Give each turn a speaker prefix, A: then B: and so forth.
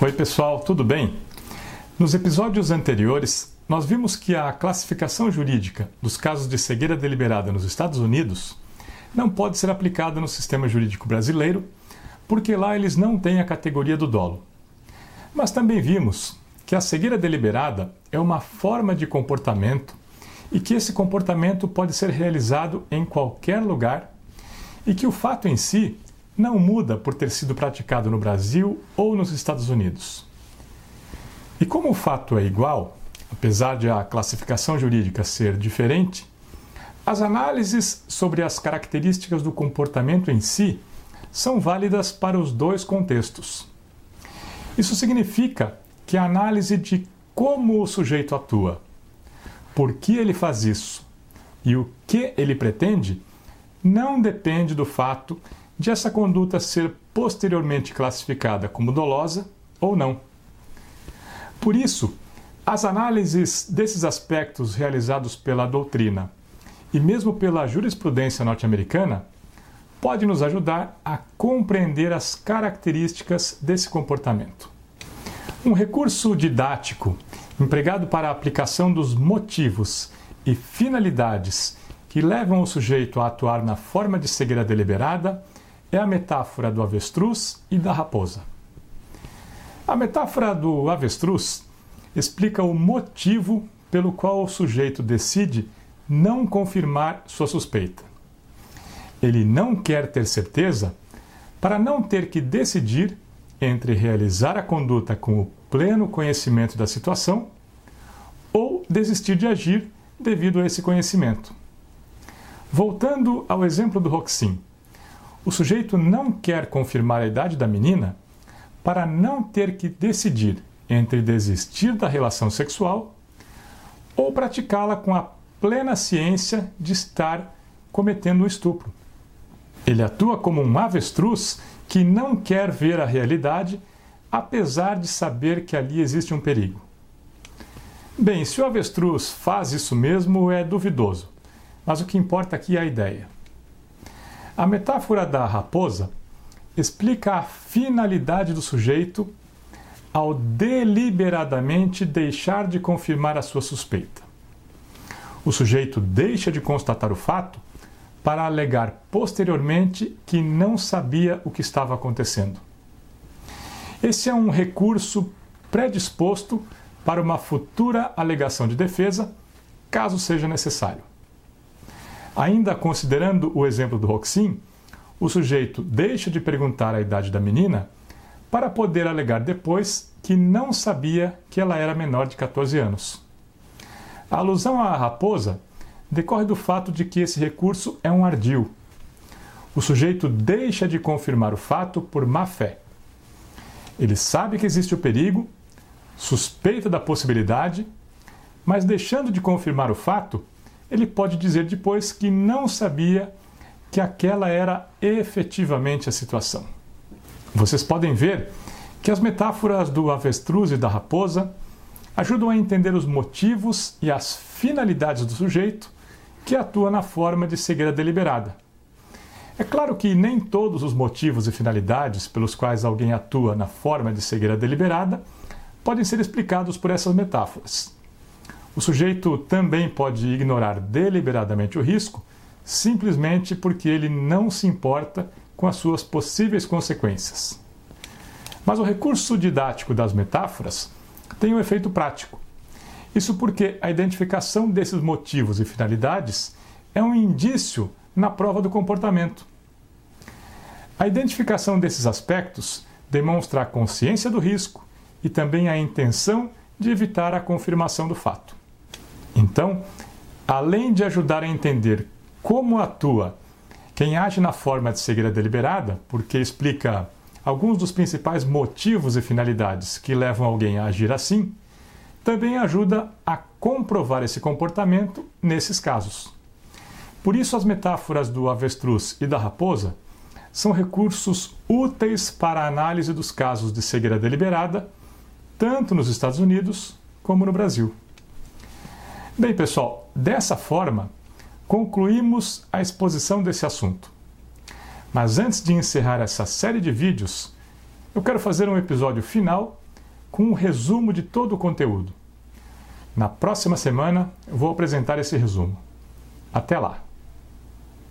A: Oi, pessoal, tudo bem? Nos episódios anteriores, nós vimos que a classificação jurídica dos casos de cegueira deliberada nos Estados Unidos não pode ser aplicada no sistema jurídico brasileiro, porque lá eles não têm a categoria do dolo. Mas também vimos que a cegueira deliberada é uma forma de comportamento e que esse comportamento pode ser realizado em qualquer lugar e que o fato em si não muda por ter sido praticado no Brasil ou nos Estados Unidos. E como o fato é igual, apesar de a classificação jurídica ser diferente, as análises sobre as características do comportamento em si são válidas para os dois contextos. Isso significa que a análise de como o sujeito atua, por que ele faz isso e o que ele pretende não depende do fato de essa conduta ser posteriormente classificada como dolosa ou não. Por isso, as análises desses aspectos realizados pela doutrina e mesmo pela jurisprudência norte-americana podem nos ajudar a compreender as características desse comportamento. Um recurso didático empregado para a aplicação dos motivos e finalidades que levam o sujeito a atuar na forma de cegueira deliberada é a metáfora do avestruz e da raposa. A metáfora do avestruz explica o motivo pelo qual o sujeito decide não confirmar sua suspeita. Ele não quer ter certeza para não ter que decidir entre realizar a conduta com o pleno conhecimento da situação ou desistir de agir devido a esse conhecimento. Voltando ao exemplo do Roxin, o sujeito não quer confirmar a idade da menina para não ter que decidir entre desistir da relação sexual ou praticá-la com a plena ciência de estar cometendo um estupro. Ele atua como um avestruz que não quer ver a realidade, apesar de saber que ali existe um perigo. Bem, se o avestruz faz isso mesmo é duvidoso, mas o que importa aqui é a ideia. A metáfora da raposa explica a finalidade do sujeito ao deliberadamente deixar de confirmar a sua suspeita. O sujeito deixa de constatar o fato para alegar posteriormente que não sabia o que estava acontecendo. Esse é um recurso predisposto para uma futura alegação de defesa, caso seja necessário. Ainda considerando o exemplo do Roxin, o sujeito deixa de perguntar a idade da menina para poder alegar depois que não sabia que ela era menor de 14 anos. A alusão à raposa decorre do fato de que esse recurso é um ardil. O sujeito deixa de confirmar o fato por má fé. Ele sabe que existe o perigo, suspeita da possibilidade, mas deixando de confirmar o fato, ele pode dizer depois que não sabia que aquela era efetivamente a situação. Vocês podem ver que as metáforas do avestruz e da raposa ajudam a entender os motivos e as finalidades do sujeito que atua na forma de cegueira deliberada. É claro que nem todos os motivos e finalidades pelos quais alguém atua na forma de cegueira deliberada podem ser explicados por essas metáforas. O sujeito também pode ignorar deliberadamente o risco simplesmente porque ele não se importa com as suas possíveis consequências. Mas o recurso didático das metáforas tem um efeito prático. Isso porque a identificação desses motivos e finalidades é um indício na prova do comportamento. A identificação desses aspectos demonstra a consciência do risco e também a intenção de evitar a confirmação do fato. Então, além de ajudar a entender como atua quem age na forma de cegueira deliberada, porque explica alguns dos principais motivos e finalidades que levam alguém a agir assim, também ajuda a comprovar esse comportamento nesses casos. Por isso, as metáforas do avestruz e da raposa são recursos úteis para a análise dos casos de cegueira deliberada, tanto nos Estados Unidos como no Brasil. Bem, pessoal, dessa forma, concluímos a exposição desse assunto. Mas antes de encerrar essa série de vídeos, eu quero fazer um episódio final com um resumo de todo o conteúdo. Na próxima semana, eu vou apresentar esse resumo. Até lá!